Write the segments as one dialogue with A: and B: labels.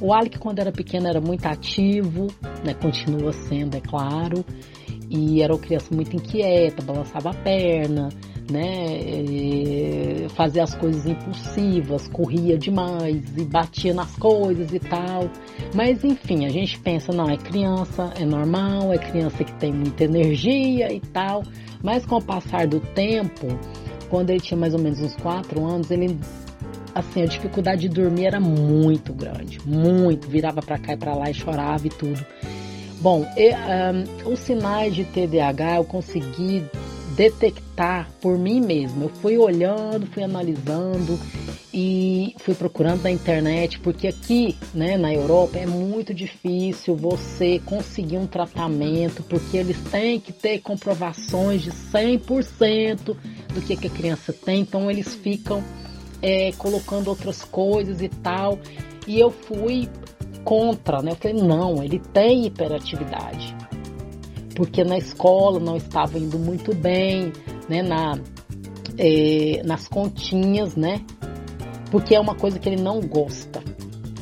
A: O Alec, quando era pequeno, era muito ativo, né? Continua sendo, é claro. E era uma criança muito inquieta, balançava a perna, né? Fazia as coisas impulsivas, corria demais e batia nas coisas e tal. Mas enfim, a gente pensa, não, é criança, é normal, é criança que tem muita energia e tal. Mas com o passar do tempo, quando ele tinha mais ou menos uns 4 anos, ele assim, a dificuldade de dormir era muito grande, muito, virava para cá e para lá e chorava e tudo. Bom, e, um, os sinais de TDAH eu consegui detectar por mim mesma. Eu fui olhando, fui analisando e fui procurando na internet, porque aqui, né, na Europa é muito difícil você conseguir um tratamento, porque eles têm que ter comprovações de 100% do que, que a criança tem, então eles ficam é, colocando outras coisas e tal. E eu fui contra, né? Eu falei, não, ele tem hiperatividade. Porque na escola não estava indo muito bem, né? Na, é, nas continhas, né? Porque é uma coisa que ele não gosta.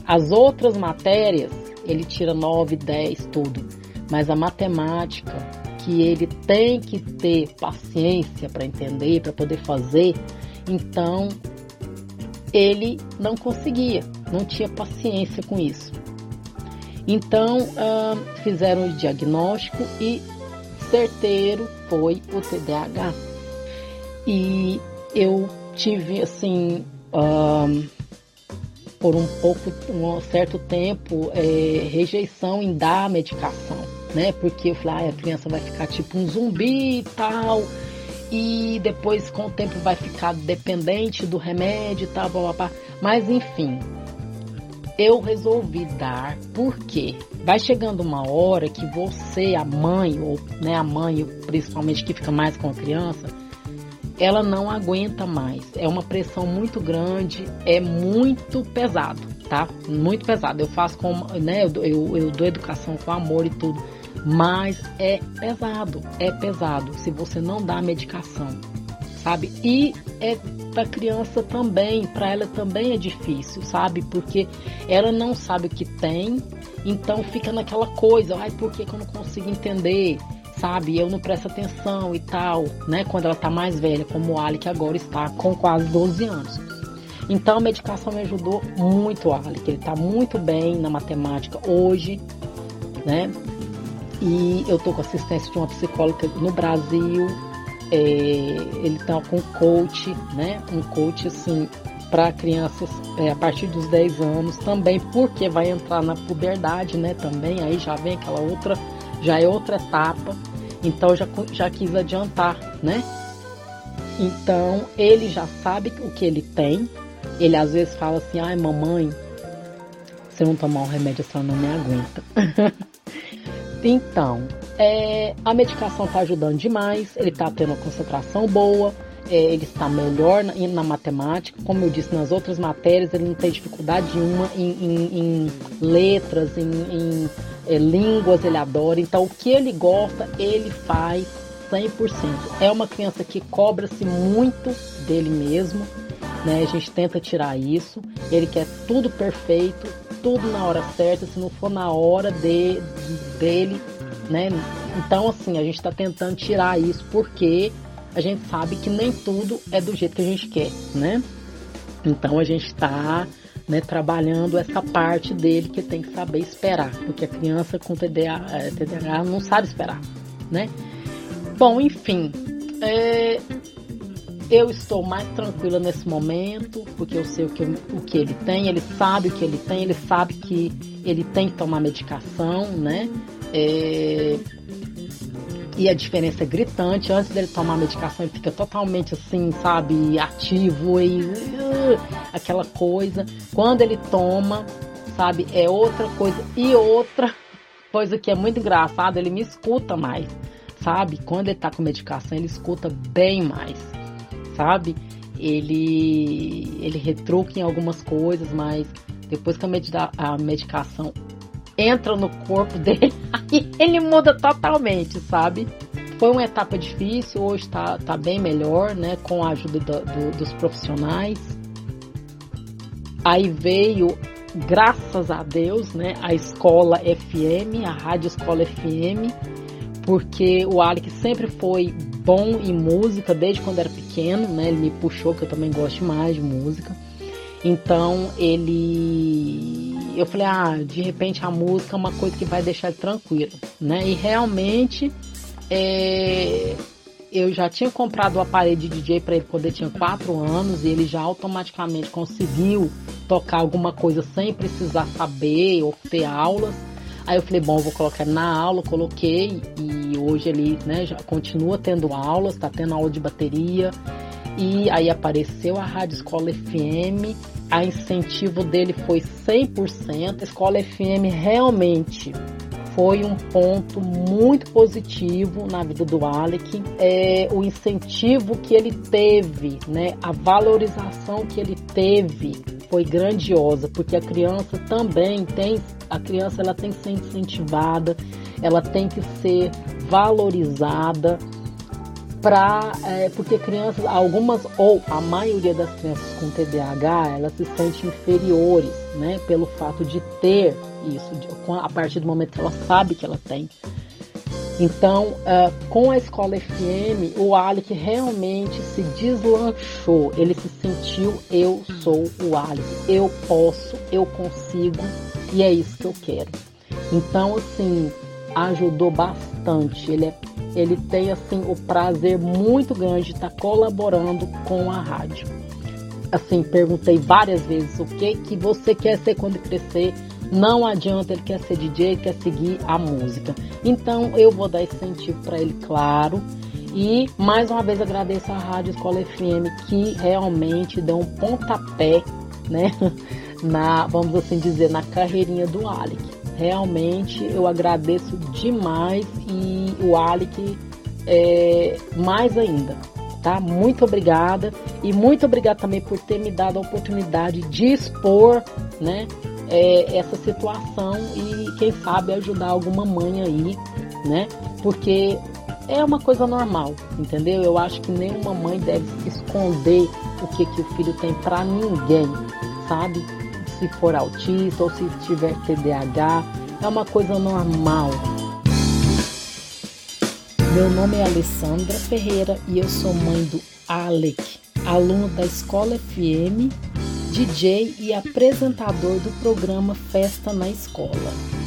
A: As outras matérias, ele tira 9, 10, tudo. Mas a matemática, que ele tem que ter paciência para entender, para poder fazer, então ele não conseguia, não tinha paciência com isso. Então uh, fizeram o diagnóstico e certeiro foi o TDAH. E eu tive assim uh, por um pouco, um certo tempo, é, rejeição em dar medicação, né? Porque eu falei, ah, a criança vai ficar tipo um zumbi e tal e depois com o tempo vai ficar dependente do remédio e tal, blá, blá, blá. mas enfim, eu resolvi dar porque vai chegando uma hora que você, a mãe, ou né, a mãe principalmente que fica mais com a criança, ela não aguenta mais. É uma pressão muito grande, é muito pesado, tá? Muito pesado. Eu faço com, né, eu, eu, eu dou educação com amor e tudo mas é pesado, é pesado se você não dá a medicação, sabe? E é para criança também, para ela também é difícil, sabe? Porque ela não sabe o que tem, então fica naquela coisa, ai, por que, que eu não consigo entender? Sabe, eu não presto atenção e tal, né? Quando ela tá mais velha, como o Ali, que agora está com quase 12 anos. Então a medicação me ajudou muito, Ali, que ele tá muito bem na matemática hoje, né? E eu tô com assistência de uma psicóloga no Brasil. É, ele tá com coach, né? Um coach assim para crianças é, a partir dos 10 anos também, porque vai entrar na puberdade, né? Também aí já vem aquela outra, já é outra etapa. Então já já quis adiantar, né? Então ele já sabe o que ele tem. Ele às vezes fala assim: "Ai, mamãe, se eu não tomar o remédio, a senhora não me aguenta". Então, é, a medicação está ajudando demais, ele está tendo uma concentração boa, é, ele está melhor na, na, matemática. Como eu disse, nas outras matérias ele não tem dificuldade nenhuma em, em, em letras, em, em é, línguas, ele adora. Então, o que ele gosta, ele faz 100%. É uma criança que cobra-se muito dele mesmo, né? A gente tenta tirar isso. Ele quer tudo perfeito, tudo na hora certa, se não for na hora de, dele, né? Então, assim, a gente está tentando tirar isso porque a gente sabe que nem tudo é do jeito que a gente quer, né? Então, a gente está né, trabalhando essa parte dele que tem que saber esperar, porque a criança com TDAH, é, TDAH não sabe esperar, né? Bom, enfim, é, eu estou mais tranquila nesse momento, porque eu sei o que, o que ele tem, ele sabe o que ele tem, ele sabe que ele tem que tomar medicação, né? É... E a diferença é gritante. Antes dele tomar a medicação, ele fica totalmente assim, sabe, ativo e uh, aquela coisa. Quando ele toma, sabe, é outra coisa. E outra coisa que é muito engraçada, ele me escuta mais, sabe? Quando ele tá com medicação, ele escuta bem mais sabe? Ele, ele retruca em algumas coisas, mas depois que a, medida, a medicação entra no corpo dele, aí ele muda totalmente, sabe? Foi uma etapa difícil, hoje está tá bem melhor, né? Com a ajuda do, do, dos profissionais. Aí veio graças a Deus, né, a escola FM, a Rádio Escola FM, porque o Alec sempre foi bom em música desde quando era pequeno, né? Ele me puxou, que eu também gosto mais de música. Então ele. Eu falei, ah, de repente a música é uma coisa que vai deixar ele tranquilo, né? E realmente é... eu já tinha comprado o aparelho de DJ para ele quando ele tinha 4 anos e ele já automaticamente conseguiu tocar alguma coisa sem precisar saber ou ter aulas. Aí eu falei, bom, vou colocar na aula, coloquei e hoje ele né, já continua tendo aulas, está tendo aula de bateria. E aí apareceu a Rádio Escola FM, a incentivo dele foi 100%. A Escola FM realmente foi um ponto muito positivo na vida do Alec. É, o incentivo que ele teve, né, a valorização que ele teve foi grandiosa, porque a criança também tem, a criança ela tem que ser incentivada, ela tem que ser valorizada para é, porque crianças, algumas ou a maioria das crianças com TDAH, elas se sentem inferiores, né, pelo fato de ter isso, de, a partir do momento que ela sabe que ela tem. Então, uh, com a escola FM, o Alec realmente se deslanchou. Ele se sentiu: eu sou o Alec, eu posso, eu consigo e é isso que eu quero. Então, assim, ajudou bastante. Ele, é, ele tem assim o prazer muito grande de estar colaborando com a rádio. Assim, perguntei várias vezes o que que você quer ser quando crescer não adianta, ele quer ser DJ, ele quer seguir a música. Então eu vou dar incentivo para ele, claro. E mais uma vez agradeço a Rádio Escola FM que realmente deu um pontapé, né? Na, vamos assim dizer, na carreirinha do Alec. Realmente eu agradeço demais e o Alec é, mais ainda. Tá? Muito obrigada e muito obrigada também por ter me dado a oportunidade de expor, né, é, essa situação e quem sabe ajudar alguma mãe aí, né? Porque é uma coisa normal, entendeu? Eu acho que nenhuma mãe deve esconder o que, que o filho tem para ninguém, sabe? Se for autista ou se tiver TDAH, é uma coisa normal. Meu nome é Alessandra Ferreira e eu sou mãe do Alec, aluno da Escola FM DJ e apresentador do programa Festa na Escola.